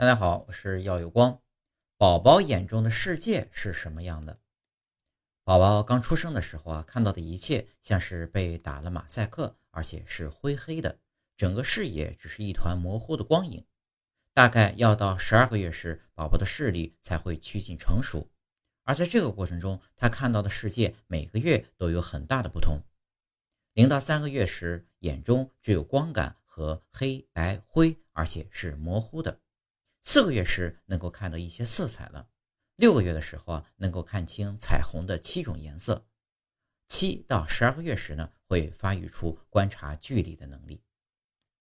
大家好，我是耀有光。宝宝眼中的世界是什么样的？宝宝刚出生的时候啊，看到的一切像是被打了马赛克，而且是灰黑的，整个视野只是一团模糊的光影。大概要到十二个月时，宝宝的视力才会趋近成熟，而在这个过程中，他看到的世界每个月都有很大的不同。零到三个月时，眼中只有光感和黑白灰，而且是模糊的。四个月时能够看到一些色彩了，六个月的时候啊能够看清彩虹的七种颜色，七到十二个月时呢会发育出观察距离的能力。